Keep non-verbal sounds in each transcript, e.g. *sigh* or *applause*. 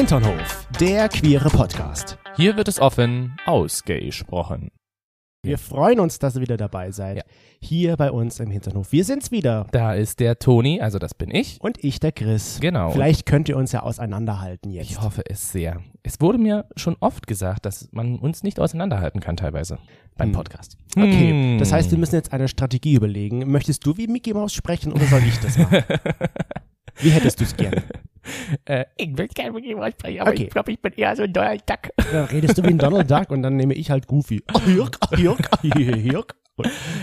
Hinternhof, der queere Podcast. Hier wird es offen ausgesprochen. Wir freuen uns, dass ihr wieder dabei seid. Ja. Hier bei uns im Hinternhof. Wir sind's wieder. Da ist der Toni, also das bin ich. Und ich, der Chris. Genau. Vielleicht könnt ihr uns ja auseinanderhalten jetzt. Ich hoffe es sehr. Es wurde mir schon oft gesagt, dass man uns nicht auseinanderhalten kann teilweise beim Hm. Podcast. Okay, Hm. das heißt, wir müssen jetzt eine Strategie überlegen. Möchtest du wie Mickey Mouse sprechen oder soll ich das machen? *laughs* wie hättest du es gerne? Äh, ich will gerne mit jemandem sprechen, aber Okay. ich glaube, ich bin eher so ein Donald Duck. Dann redest du wie ein Donald Duck und dann nehme ich halt Goofy. Hirk, Hirk, Hirk.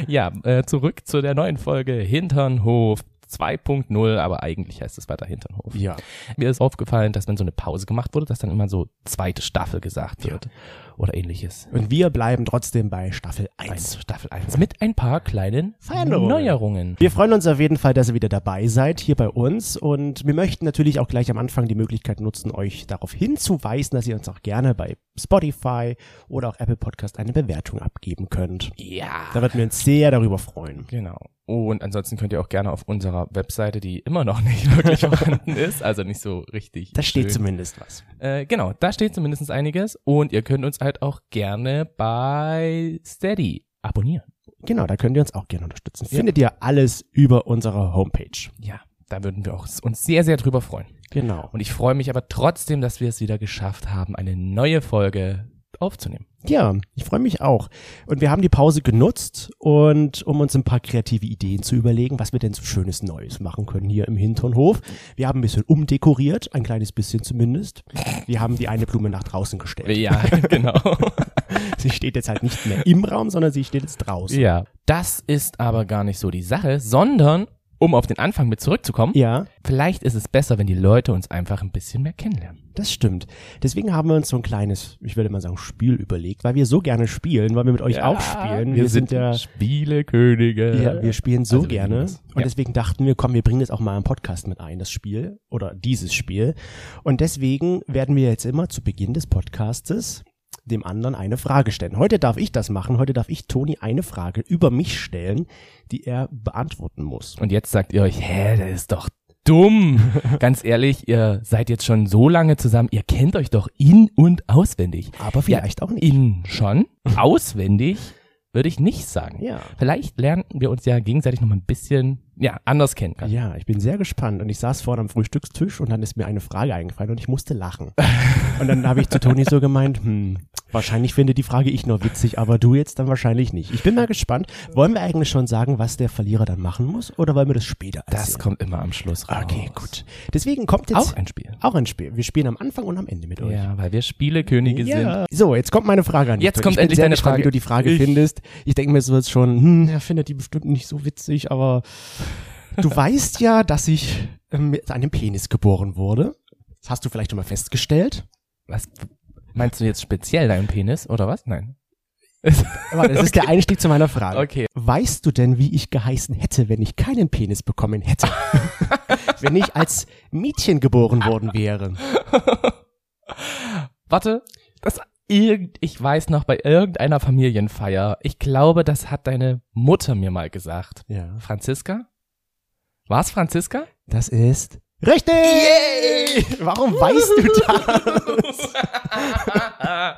Ja, äh, zurück zu der neuen Folge Hinternhof 2.0, aber eigentlich heißt es weiter Hinternhof. Ja. Mir ist aufgefallen, dass wenn so eine Pause gemacht wurde, dass dann immer so zweite Staffel gesagt wird oder ähnliches. Und wir bleiben trotzdem bei Staffel 1. Eins, Staffel 1 mit ein paar kleinen Veränderungen. Neuerungen. Wir freuen uns auf jeden Fall, dass ihr wieder dabei seid hier bei uns und wir möchten natürlich auch gleich am Anfang die Möglichkeit nutzen, euch darauf hinzuweisen, dass ihr uns auch gerne bei Spotify oder auch Apple Podcast eine Bewertung abgeben könnt. Ja. Da würden wir uns sehr darüber freuen. Genau. Und ansonsten könnt ihr auch gerne auf unserer Webseite, die immer noch *laughs* nicht wirklich vorhanden ist, also nicht so richtig. Da steht schön. zumindest was. Äh, genau, da steht zumindest einiges. Und ihr könnt uns halt auch gerne bei Steady abonnieren. Genau, da könnt ihr uns auch gerne unterstützen. Ja. Findet ihr alles über unsere Homepage. Ja, da würden wir auch uns sehr, sehr drüber freuen. Genau. Und ich freue mich aber trotzdem, dass wir es wieder geschafft haben, eine neue Folge aufzunehmen. Ja, ich freue mich auch. Und wir haben die Pause genutzt und um uns ein paar kreative Ideen zu überlegen, was wir denn so schönes Neues machen können hier im Hinternhof. Wir haben ein bisschen umdekoriert, ein kleines bisschen zumindest. Wir haben die eine Blume nach draußen gestellt. Ja, *laughs* genau. *laughs* Sie steht jetzt halt nicht mehr im Raum, sondern sie steht jetzt draußen. ja. Das ist aber gar nicht so die Sache, sondern um auf den Anfang mit zurückzukommen, Ja, vielleicht ist es besser, wenn die Leute uns einfach ein bisschen mehr kennenlernen. das stimmt. Deswegen haben wir uns so ein kleines, ich würde mal sagen, Spiel überlegt, weil wir so gerne spielen, weil wir mit euch auch spielen. Wir, sind ja Spielekönige. Ja, wir spielen so Also wir gerne. Und Ja. deswegen dachten wir, komm, wir bringen das auch mal im Podcast mit ein, das Spiel oder dieses Spiel. Und deswegen werden wir jetzt immer zu Beginn des Podcastes dem anderen eine Frage stellen. Heute darf ich das machen. Heute darf ich Toni eine Frage über mich stellen, die er beantworten muss. Und jetzt sagt ihr euch, hä, der ist doch dumm. *laughs* Ganz ehrlich, ihr seid jetzt schon so lange zusammen, ihr kennt euch doch in- und auswendig. Aber vielleicht auch nicht. In schon, *laughs* auswendig würde ich nicht sagen. Ja. Vielleicht lernen wir uns ja gegenseitig noch mal ein bisschen, ja, anders kennen. Ja, ich bin sehr gespannt. Und ich saß vorne am Frühstückstisch und dann ist mir eine Frage eingefallen und ich musste lachen. *laughs* Und dann habe ich zu Toni so gemeint, hm, wahrscheinlich finde die Frage ich nur witzig, aber du jetzt dann wahrscheinlich nicht. Ich bin mal gespannt. Wollen wir eigentlich schon sagen, was der Verlierer dann machen muss oder wollen wir das später erzählen? Das kommt immer am Schluss raus. Okay, gut. Deswegen kommt jetzt Auch ein Spiel. auch ein Spiel. Wir spielen am Anfang und am Ende mit euch. Ja, weil wir Spielekönige sind. Ja. So, jetzt kommt meine Frage an dich. Jetzt kommt endlich deine gespannt, Frage. wie du die Frage Ich- findest. Ich denke mir so jetzt schon, hm, er findet die bestimmt nicht so witzig, aber du weißt ja, dass ich ähm, mit einem Penis geboren wurde. Das hast du vielleicht schon mal festgestellt. Was meinst du jetzt speziell deinen Penis oder was? Nein. *laughs* Aber das ist der Einstieg zu meiner Frage. Okay. Weißt du denn, wie ich geheißen hätte, wenn ich keinen Penis bekommen hätte? *laughs* wenn ich als Mädchen geboren worden wäre? Warte, das irgend, ich weiß noch bei irgendeiner Familienfeier. Ich glaube, das hat deine Mutter mir mal gesagt. Ja. Franziska? War's Franziska? Das ist richtig. Warum weißt du *laughs* das?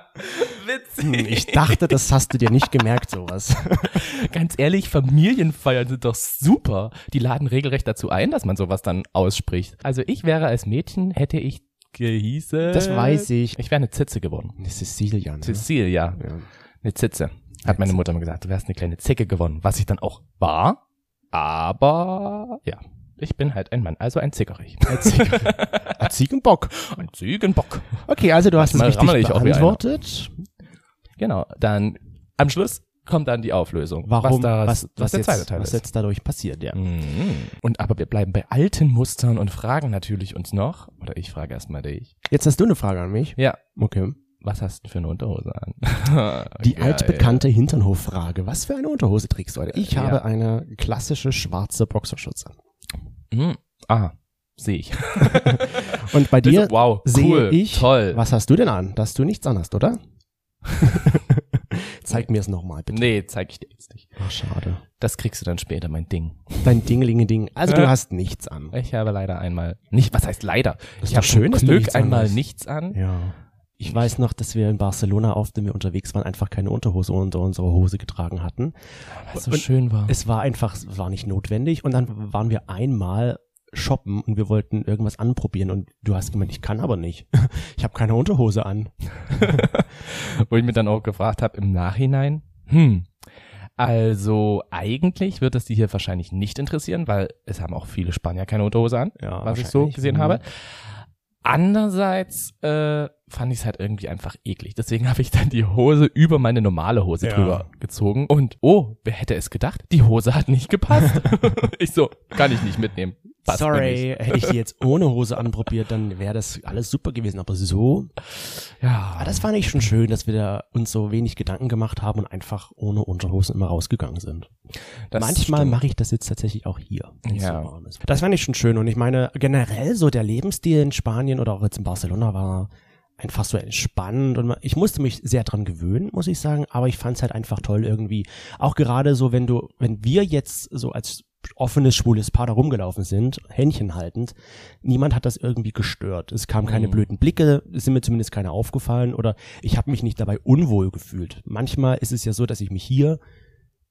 *laughs* Witzig. Hm, Ich dachte, das hast du dir nicht gemerkt, sowas. *laughs* Ganz ehrlich, Familienfeiern sind doch super. Die laden regelrecht dazu ein, dass man sowas dann ausspricht. Also ich wäre als Mädchen, hätte ich gehießen. Das weiß ich. Ich wäre eine Zitze geworden. Cecilia. Ne? Cecilia. Ja. Eine Zitze. Hat meine Mutter mir gesagt, du wärst eine kleine Zicke gewonnen. Was ich dann auch war. Aber ja, ich bin halt ein Mann, also ein Zickerich. Ein Ziegen- *laughs* ein Ziegenbock. Ein Ziegenbock. Okay, also du hast es Manchmal richtig rammel ich beantwortet. Genau. Dann am Schluss kommt dann die Auflösung. Warum? Was, da, was, was, was, der jetzt, zweite Teil was ist. jetzt dadurch passiert, ja. Mhm. Und aber wir bleiben bei alten Mustern und fragen natürlich uns noch, oder ich frage erstmal dich. Jetzt hast du eine Frage an mich. Ja, Okay. was hast du für eine Unterhose an? *laughs* Die Geil. altbekannte Hinternhoffrage. Was für eine Unterhose trägst du heute? Ich Ja. habe eine klassische schwarze Boxershorts an. Mhm. Ah, sehe ich. *laughs* Und bei *laughs* dir wow, sehe cool, ich, toll. was hast du denn an? Dass du nichts anhast, oder? Zeig mir es nochmal, bitte. Nee, zeig ich dir jetzt nicht. Ach, schade. Das kriegst du dann später, mein Ding. Dein Dingelinge-Ding. Also du hast nichts an. Ich habe leider einmal nicht, was heißt leider? ist ich habe schön, Glück nichts einmal anhast. nichts an. Ja. Ich weiß noch, dass wir in Barcelona oft, wenn wir unterwegs waren, einfach keine Unterhose unter unserer Hose getragen hatten. Was so Und schön war. Es war einfach, es war nicht notwendig. Und dann waren wir einmal shoppen und wir wollten irgendwas anprobieren und du hast gemeint, ich kann aber nicht. *laughs* Ich habe keine Unterhose an. *laughs* Wo ich mir dann auch gefragt habe im Nachhinein, hm, also eigentlich wird es die hier wahrscheinlich nicht interessieren, weil es haben auch viele Spanier keine Unterhose an, Ja, was ich so gesehen Mhm. habe. Andererseits äh, fand ich es halt irgendwie einfach eklig. Deswegen habe ich dann die Hose über meine normale Hose Ja. drüber gezogen. Und oh, wer hätte es gedacht? Die Hose hat nicht gepasst. *laughs* ich so, kann ich nicht mitnehmen. Passt Sorry, hätte *laughs* ich die jetzt ohne Hose anprobiert, dann wäre das alles super gewesen. Aber so. Ja, aber das fand ich schon schön, dass wir da uns so wenig Gedanken gemacht haben und einfach ohne Unterhosen immer rausgegangen sind. das Manchmal mache ich das jetzt tatsächlich auch hier. Ja. So. Das fand ich schon schön. Und ich meine, generell so der Lebensstil in Spanien oder auch jetzt in Barcelona war einfach so entspannt und ich musste mich sehr dran gewöhnen, muss ich sagen, aber ich fand es halt einfach toll irgendwie. Auch gerade so, wenn du, wenn wir jetzt so als offenes, schwules Paar da rumgelaufen sind, Händchen haltend, niemand hat das irgendwie gestört. Es kamen keine Mhm. blöden Blicke, es sind mir zumindest keine aufgefallen oder ich habe mich nicht dabei unwohl gefühlt. Manchmal ist es ja so, dass ich mich hier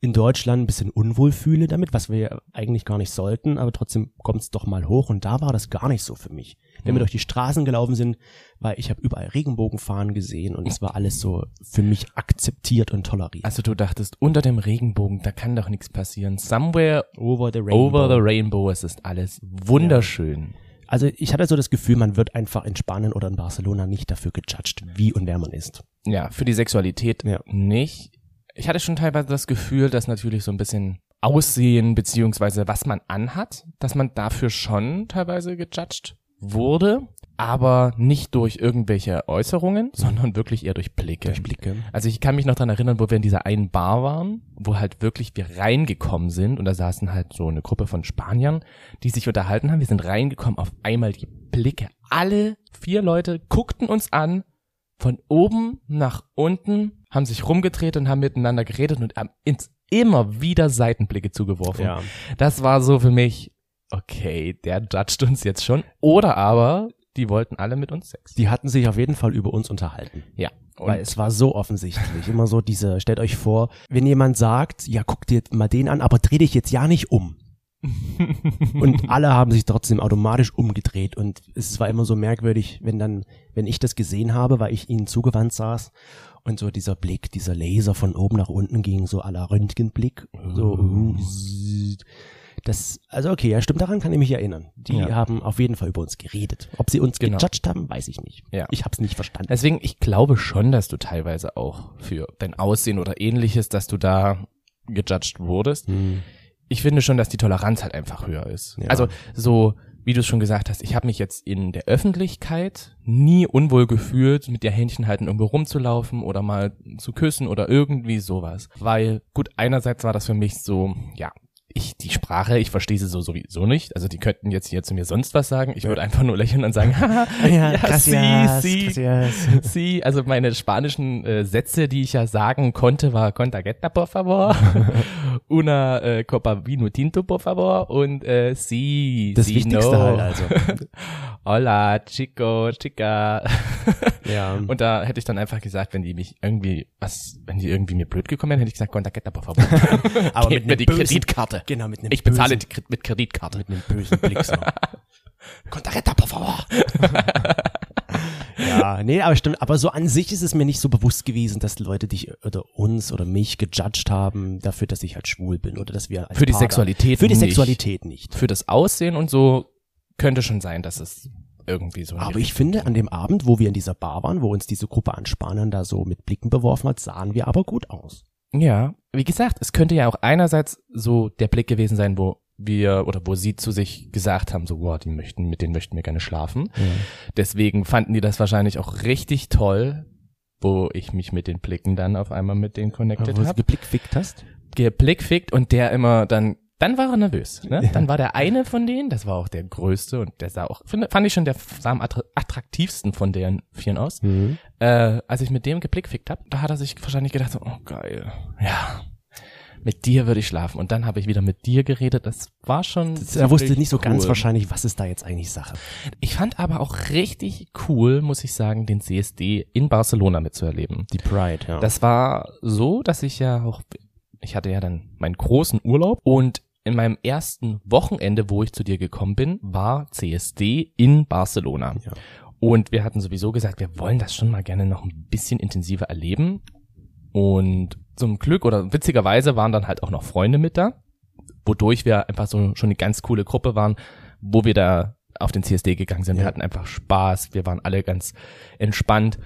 in Deutschland ein bisschen unwohl fühle damit, was wir ja eigentlich gar nicht sollten, aber trotzdem kommt es doch mal hoch und da war das gar nicht so für mich. Wenn wir Hm. durch die Straßen gelaufen sind, weil ich habe überall Regenbogenfahnen gesehen und es war alles so für mich akzeptiert und toleriert. Also du dachtest, unter dem Regenbogen, da kann doch nichts passieren. Somewhere over the rainbow. over the rainbow, es ist alles wunderschön. also ich hatte so das Gefühl, man wird einfach in Spanien oder in Barcelona nicht dafür gejudged, wie und wer man ist. Ja, für die Sexualität Ja. nicht. Ich hatte schon teilweise das Gefühl, dass natürlich so ein bisschen Aussehen beziehungsweise was man anhat, dass man dafür schon teilweise gejudged wurde, aber nicht durch irgendwelche Äußerungen, *laughs* sondern wirklich eher durch Blicke. Durch Blicke. Also ich kann mich noch dran erinnern, wo wir in dieser einen Bar waren, wo halt wirklich wir reingekommen sind und da saßen halt so eine Gruppe von Spaniern, die sich unterhalten haben. Wir sind reingekommen, auf einmal die Blicke. Alle vier Leute guckten uns an, von oben nach unten, haben sich rumgedreht und haben miteinander geredet und haben ins immer wieder Seitenblicke zugeworfen. Ja. Das war so für mich, okay, der judgt uns jetzt schon. Oder aber, die wollten alle mit uns Sex. Die hatten sich auf jeden Fall über uns unterhalten. ja. Weil es war so offensichtlich. Immer so diese, stellt euch vor, wenn jemand sagt, ja, guck dir mal den an, aber dreh dich jetzt ja nicht um. *laughs* Und alle haben sich trotzdem automatisch umgedreht und es war immer so merkwürdig, wenn dann, wenn ich das gesehen habe, weil ich ihnen zugewandt saß und so dieser Blick, dieser Laser von oben nach unten ging, so la Röntgenblick, so, zzz. das, also okay, ja, stimmt, daran kann ich mich erinnern. Die Ja. haben auf jeden Fall über uns geredet. Ob sie uns Genau. gejudged haben, weiß ich nicht. Ja. Ich hab's nicht verstanden. Deswegen, ich glaube schon, dass du teilweise auch für dein Aussehen oder ähnliches, dass du da gejudged wurdest. Hm. Ich finde schon, dass die Toleranz halt einfach höher ist. Ja. Also so, wie du es schon gesagt hast, ich habe mich jetzt in der Öffentlichkeit nie unwohl gefühlt, mit der Händchen halten irgendwo rumzulaufen oder mal zu küssen oder irgendwie sowas. Weil, gut, einerseits war das für mich so, ja, ich, die Sprache, ich verstehe sie so sowieso nicht. Also die könnten jetzt hier zu mir sonst was sagen. Ich würde einfach nur lächeln und sagen, *laughs* Ja, ja, gracias, sí. gracias. Sí, also meine spanischen äh, Sätze, die ich ja sagen konnte, war Contagetta, por favor. *laughs* Una äh, copa vino tinto, por favor. Und äh, sí, Das sí, Wichtigste no. halt also. *laughs* Hola, chico, chica. Ja. Und da hätte ich dann einfach gesagt, wenn die mich irgendwie, was, wenn die irgendwie mir blöd gekommen wären, hätte ich gesagt, Contagetta, por favor. Aber Gebt mit mir die bösen- Kreditkarte. Genau, mit einem Ich bezahle bösen, die, mit Kreditkarte. mit einem bösen Blick so. *laughs* Contaretta, por favor. *laughs* ja, nee, aber stimmt. Aber so an sich ist es mir nicht so bewusst gewesen, dass Leute dich oder uns oder mich gejudged haben dafür, dass ich halt schwul bin oder dass wir als Für die da- Sexualität Für die nicht. Sexualität nicht. Für das Aussehen und so könnte schon sein, dass es irgendwie so Aber ich finde, an dem Abend, wo wir in dieser Bar waren, wo uns diese Gruppe an Spaniern da so mit Blicken beworfen hat, sahen wir aber gut aus. Ja, wie gesagt, es könnte ja auch einerseits so der Blick gewesen sein, wo wir oder wo sie zu sich gesagt haben, so, wow, die möchten, mit denen möchten wir gerne schlafen. Deswegen fanden die das wahrscheinlich auch richtig toll, wo ich mich mit den Blicken dann auf einmal mit denen connected Wo du habe. geblickfickt hast. Geblickfickt und der immer dann dann war er nervös. Ne? Dann war der eine von denen, das war auch der größte und der sah auch, find, fand ich schon, der sah am attraktivsten von den Vieren aus. Mhm. Äh, als ich mit dem geblickfickt hab, da hat er sich wahrscheinlich gedacht, so, oh geil, ja, mit dir würde ich schlafen. Und dann habe ich wieder mit dir geredet. Das war schon. er wusste nicht so cool. ganz wahrscheinlich, was ist da jetzt eigentlich Sache. Ich fand aber auch richtig cool, muss ich sagen, den CSD in Barcelona mitzuerleben. Die Pride, ja. Das war so, dass ich ja auch, ich hatte ja dann meinen großen Urlaub und in meinem ersten Wochenende, wo ich zu dir gekommen bin, war CSD in Barcelona. Ja. Und wir hatten sowieso gesagt, wir wollen das schon mal gerne noch ein bisschen intensiver erleben. Und zum Glück oder witzigerweise waren dann halt auch noch Freunde mit da, wodurch wir einfach so schon eine ganz coole Gruppe waren, wo wir da auf den CSD gegangen sind. Ja. Wir hatten einfach Spaß, wir waren alle ganz entspannt.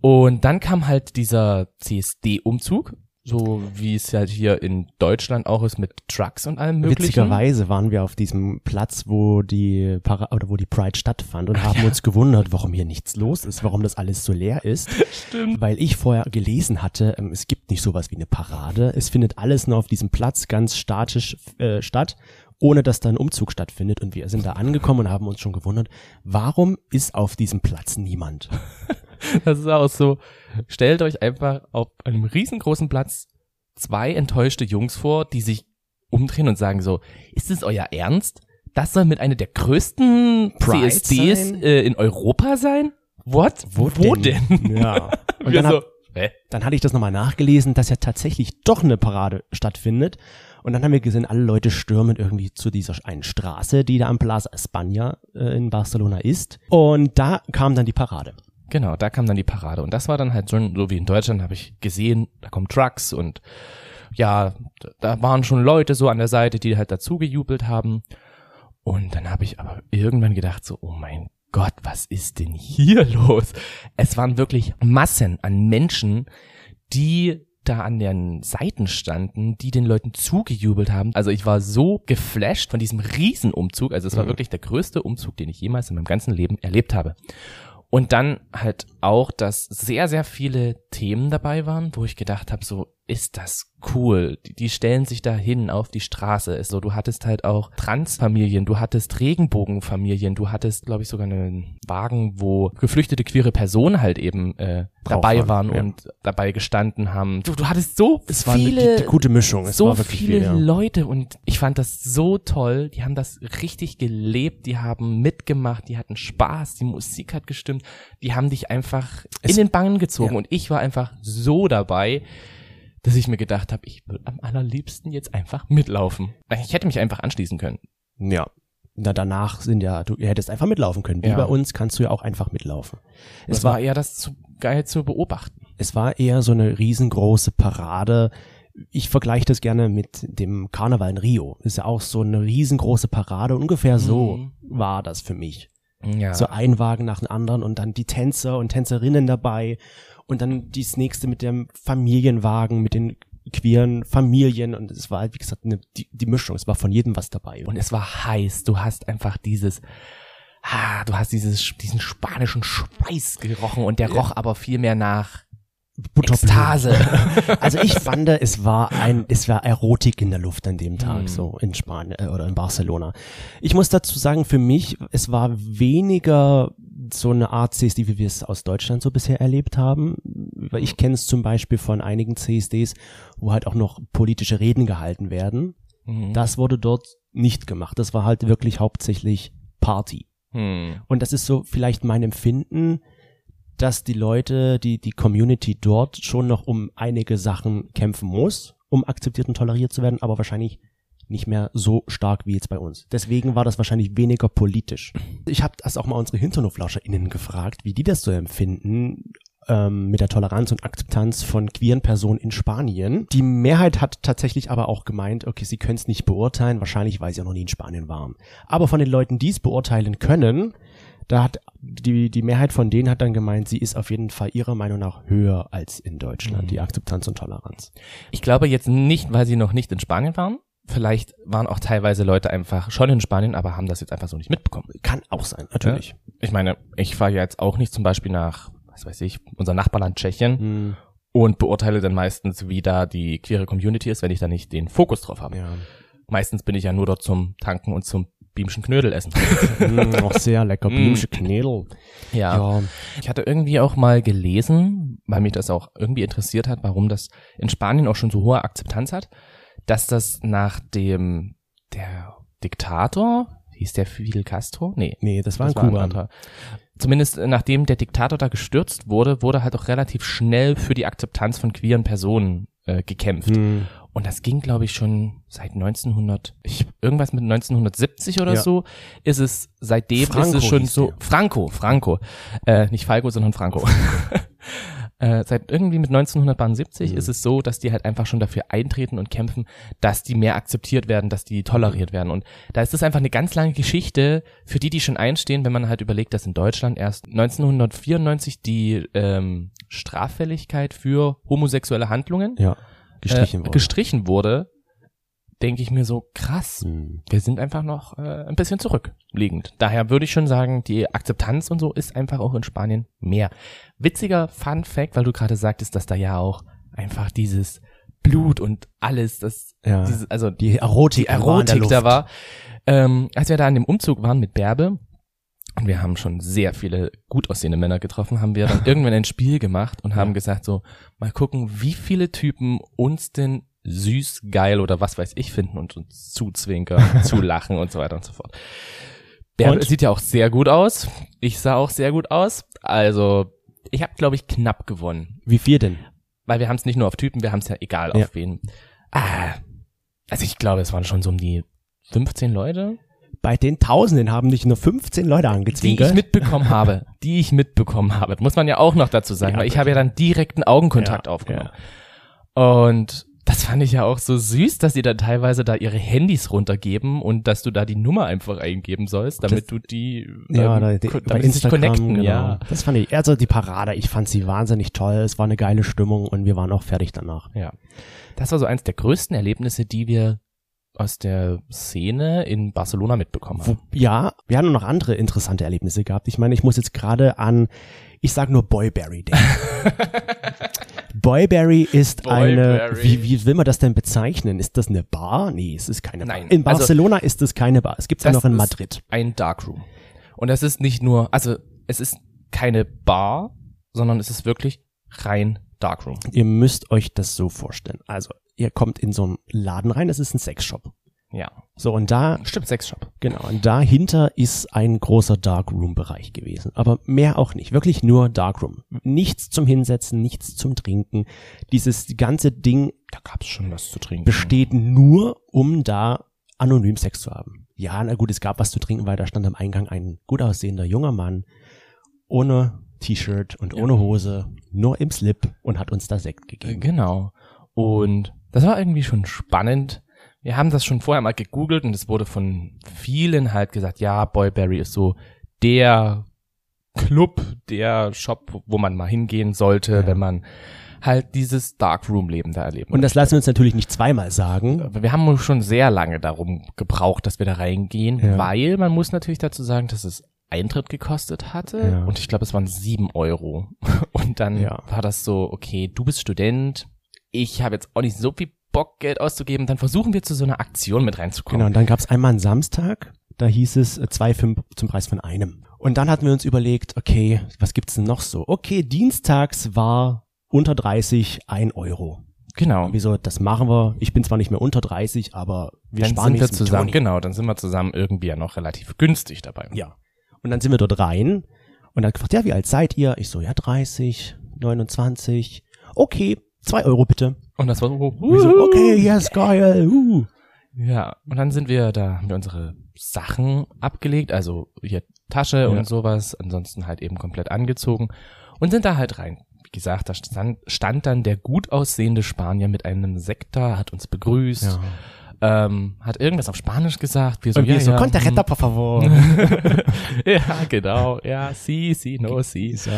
Und dann kam halt dieser CSD-Umzug so wie es halt hier in Deutschland auch ist mit Trucks und allem möglichen. Witzigerweise waren wir auf diesem Platz, wo die Para oder wo die Pride stattfand und Ach, haben ja. uns gewundert, warum hier nichts los ist, warum das alles so leer ist. *laughs* Stimmt. Weil ich vorher gelesen hatte, ähm, es gibt nicht sowas wie eine Parade. Es findet alles nur auf diesem Platz ganz statisch äh, statt ohne dass da ein Umzug stattfindet. Und wir sind da angekommen und haben uns schon gewundert, warum ist auf diesem Platz niemand? *laughs* Das ist auch so. Stellt euch einfach auf einem riesengroßen Platz zwei enttäuschte Jungs vor, die sich umdrehen und sagen so, ist es euer Ernst? Das soll mit einer der größten Pride CSDs äh, in Europa sein? What? Wo, Wo denn? denn? Ja. *laughs* Und dann, so, hab, dann hatte ich das nochmal nachgelesen, dass ja tatsächlich doch eine Parade stattfindet. Und dann haben wir gesehen, alle Leute stürmen irgendwie zu dieser einen Straße, die da am Plaza España äh, in Barcelona ist. Und da kam dann die Parade. Genau, da kam dann die Parade. Und das war dann halt schon so wie in Deutschland, habe ich gesehen, da kommen Trucks und ja, da waren schon Leute so an der Seite, die halt dazu gejubelt haben. Und dann habe ich aber irgendwann gedacht so, oh mein Gott, was ist denn hier *laughs* los? Es waren wirklich Massen an Menschen, die da an den Seiten standen, die den Leuten zugejubelt haben. Also ich war so geflasht von diesem Riesenumzug. Also es war mhm. wirklich der größte Umzug, den ich jemals in meinem ganzen Leben erlebt habe. Und dann halt auch, dass sehr, sehr viele Themen dabei waren, wo ich gedacht habe, so ist das cool. Die, die stellen sich da hin auf die Straße. So, du hattest halt auch Transfamilien, du hattest Regenbogenfamilien, du hattest, glaube ich, sogar einen Wagen, wo geflüchtete queere Personen halt eben äh, dabei waren ja. und dabei gestanden haben. Du, du hattest so es viele, war eine, die, die gute Mischung. Es so viele viel, ja. Leute und ich fand das so toll. Die haben das richtig gelebt, die haben mitgemacht, die hatten Spaß, die Musik hat gestimmt, die haben dich einfach es, in den Bangen gezogen ja. und ich war einfach so dabei dass ich mir gedacht habe, ich würde am allerliebsten jetzt einfach mitlaufen. Ich hätte mich einfach anschließen können. Ja. Na, danach sind ja, du hättest einfach mitlaufen können. Wie ja. bei uns kannst du ja auch einfach mitlaufen. Es das war, eher das zu geil zu beobachten. Es war eher so eine riesengroße Parade. Ich vergleiche das gerne mit dem Karneval in Rio. Ist ja auch so eine riesengroße Parade. Ungefähr so mhm. war das für mich. Ja. So ein Wagen nach dem anderen und dann die Tänzer und Tänzerinnen dabei und dann dies nächste mit dem Familienwagen, mit den queeren Familien und es war halt, wie gesagt, eine, die, die Mischung. Es war von jedem was dabei. Und es war heiß. Du hast einfach dieses, ah, du hast dieses, diesen spanischen Schweiß gerochen und der roch aber viel mehr nach Ekstase. *laughs* also ich fand, es war ein, es war Erotik in der Luft an dem Tag, mm. so in Spanien äh, oder in Barcelona. Ich muss dazu sagen, für mich, es war weniger so eine Art CSD, wie wir es aus Deutschland so bisher erlebt haben. Weil ich kenne es zum Beispiel von einigen CSDs, wo halt auch noch politische Reden gehalten werden. Mhm. Das wurde dort nicht gemacht. Das war halt wirklich hauptsächlich Party. Mhm. Und das ist so vielleicht mein Empfinden, dass die Leute, die, die Community dort schon noch um einige Sachen kämpfen muss, um akzeptiert und toleriert zu werden, aber wahrscheinlich nicht mehr so stark wie jetzt bei uns. Deswegen war das wahrscheinlich weniger politisch. Ich habe das auch mal unsere HinternoflauscherInnen gefragt, wie die das so empfinden, ähm, mit der Toleranz und Akzeptanz von queeren Personen in Spanien. Die Mehrheit hat tatsächlich aber auch gemeint, okay, sie können es nicht beurteilen, wahrscheinlich weil sie auch noch nie in Spanien waren. Aber von den Leuten, die es beurteilen können, da hat die, die Mehrheit von denen hat dann gemeint, sie ist auf jeden Fall ihrer Meinung nach höher als in Deutschland, mhm. die Akzeptanz und Toleranz. Ich glaube jetzt nicht, weil sie noch nicht in Spanien waren, vielleicht waren auch teilweise Leute einfach schon in Spanien, aber haben das jetzt einfach so nicht mitbekommen. Kann auch sein, natürlich. Ja? Ich meine, ich fahre jetzt auch nicht zum Beispiel nach, was weiß ich, unser Nachbarland Tschechien hm. und beurteile dann meistens, wie da die queere Community ist, wenn ich da nicht den Fokus drauf habe. Ja. meistens bin ich ja nur dort zum Tanken und zum Biemschen Knödel essen. *laughs* mm, auch sehr lecker. Mm. Blümsche Knädel. Ja. Ich hatte irgendwie auch mal gelesen, weil mich das auch irgendwie interessiert hat, warum das in Spanien auch schon so hohe Akzeptanz hat, dass das nach dem, der Diktator, hieß der Fidel Castro? Nee. Nee, das war das ein Kuba. Zumindest äh, nachdem der Diktator da gestürzt wurde, wurde halt auch relativ schnell für die Akzeptanz von queeren Personen äh, gekämpft. Hm. Und das ging, glaube ich, schon seit 1900, ich, irgendwas mit 1970 oder Ja. so, ist es, seitdem Franco ist es schon so, der. Franco, Franco, äh, nicht Falco, sondern Franco. *laughs* äh, seit irgendwie mit 1970 Mhm. ist es so, dass die halt einfach schon dafür eintreten und kämpfen, dass die mehr akzeptiert werden, dass die toleriert werden. Und da ist es einfach eine ganz lange Geschichte für die, die schon einstehen, wenn man halt überlegt, dass in Deutschland erst 1994 die ähm, Straffälligkeit für homosexuelle Handlungen Ja, gestrichen äh, worden. gestrichen wurde, denke ich mir so krass. Hm. Wir sind einfach noch äh, ein bisschen zurückliegend. Daher würde ich schon sagen, die Akzeptanz und so ist einfach auch in Spanien mehr. Witziger Fun Fact, weil du gerade sagtest, dass da ja auch einfach dieses Blut und alles, das, Ja. dieses, also Die Erotik, die Erotik da war. Ähm, als wir da an dem Umzug waren mit Bärbe, und wir haben schon sehr viele gut aussehende Männer getroffen, haben wir dann irgendwann ein Spiel gemacht und *laughs* haben gesagt so, mal gucken, wie viele Typen uns denn süß, geil oder was weiß ich finden und uns zuzwinkern, *laughs* zulachen und so weiter und so fort. Bärbe Und? sieht ja auch sehr gut aus. Ich sah auch sehr gut aus. Also, ich habe, glaube ich, knapp gewonnen. Wie viel denn? Weil wir haben es nicht nur auf Typen, wir haben es ja egal Ja. auf wen. Ah, also ich glaube, es waren schon so um die 15 Leute, Bei den Tausenden haben dich nur 15 Leute die angezwinkert. ich mitbekommen habe. *laughs* Die ich mitbekommen habe. Muss man ja auch noch dazu sagen, Ja, weil ich habe ja dann direkten Augenkontakt Ja, aufgenommen. Und das fand ich ja auch so süß, dass sie dann teilweise da ihre Handys runtergeben und dass du da die Nummer einfach eingeben sollst, damit Das- du die, Ja, ähm, da, die, damit sie sich Instagram, connecten, genau. ja. Das fand ich, also die Parade, ich fand sie wahnsinnig toll. Es war eine geile Stimmung und wir waren auch fertig danach. Ja. Das war so eins der größten Erlebnisse, die wir aus der Szene in Barcelona mitbekommen haben. ja, wir haben noch andere interessante Erlebnisse gehabt. Ich meine, ich muss jetzt gerade an, ich sag nur Boyberry denken. *laughs* Boyberry ist eine, Boyberry. wie, wie will man das denn bezeichnen? Ist das eine Bar? Nee, es ist keine Nein, Bar. In also- Barcelona ist es keine Bar. Es gibt es noch in Madrid. Ein Darkroom. Und das ist nicht nur, also es ist keine Bar, sondern es ist wirklich rein Darkroom. Ihr müsst euch das so vorstellen. Also, ihr kommt in so einen Laden rein, das ist ein Sexshop. Ja. So, und da Stimmt, Sexshop. Genau, und dahinter ist ein großer Darkroom-Bereich gewesen. Aber mehr auch nicht. Wirklich nur Darkroom. Nichts zum Hinsetzen, nichts zum Trinken. Dieses ganze Ding Da gab's schon was zu trinken. besteht nur, um da anonym Sex zu haben. Ja, na gut, es gab was zu trinken, weil da stand am Eingang ein gut aussehender junger Mann ohne T-Shirt und ohne Hose, nur im Slip und hat uns da Sekt gegeben. Genau. Und das war irgendwie schon spannend. Wir haben das schon vorher mal gegoogelt und es wurde von vielen halt gesagt, ja, Boyberry ist so der Club, der Shop, wo man mal hingehen sollte, Ja. wenn man halt dieses Darkroom-Leben da erleben Und das lassen wir uns natürlich nicht zweimal sagen. Wir haben schon sehr lange darum gebraucht, dass wir da reingehen, Ja. weil man muss natürlich dazu sagen, dass es Eintritt gekostet hatte Ja. und ich glaube, es waren sieben Euro. *laughs* Und dann Ja. war das so, okay, du bist Student, ich habe jetzt auch nicht so viel Bock, Geld auszugeben, dann versuchen wir zu so einer Aktion mit reinzukommen. Genau, und dann gab's einmal einen Samstag, da hieß es äh, zwei fünf zum Preis von einem. Und dann hatten wir uns überlegt, okay, was gibt's denn noch so? Okay, dienstags war unter 30 ein Euro. Genau. Wieso, das machen wir. Ich bin zwar nicht mehr unter 30, aber wir dann sparen sind wir zusammen, Toni. genau, dann sind wir zusammen irgendwie ja noch relativ günstig dabei. Ja. Und dann sind wir dort rein und dann gefragt, ja, wie alt seid ihr? Ich so, ja, 30, 29. Okay, zwei Euro bitte. Und das war so, so, okay, yes, geil. Uh. Ja, und dann sind wir, da haben wir unsere Sachen abgelegt, also hier Tasche Ja. und sowas, ansonsten halt eben komplett angezogen und sind da halt rein. Wie gesagt, da stand, stand dann der gut aussehende Spanier mit einem Sekt da, hat uns begrüßt, ähm, hat irgendwas auf Spanisch gesagt. Wir so, Und wir ja, so, ja, conte hm. por favor. *laughs* ja, genau, ja, si, si, no, si. So.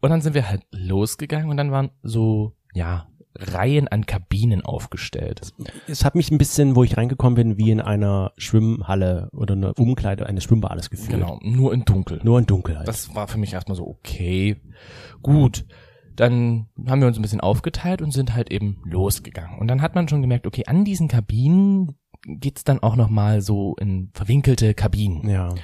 Und dann sind wir halt losgegangen und dann waren so, ja, Reihen an Kabinen aufgestellt. Es hat mich ein bisschen, wo ich reingekommen bin, wie in einer Schwimmhalle oder eine Umkleide eines Schwimmbades gefühlt. Genau, nur in Dunkel. Nur in Dunkelheit. Das war für mich erstmal so, okay, gut. Dann haben wir uns ein bisschen aufgeteilt und sind halt eben losgegangen. Und dann hat man schon gemerkt, okay, an diesen Kabinen geht's dann auch noch mal so in verwinkelte Kabinen. Ja.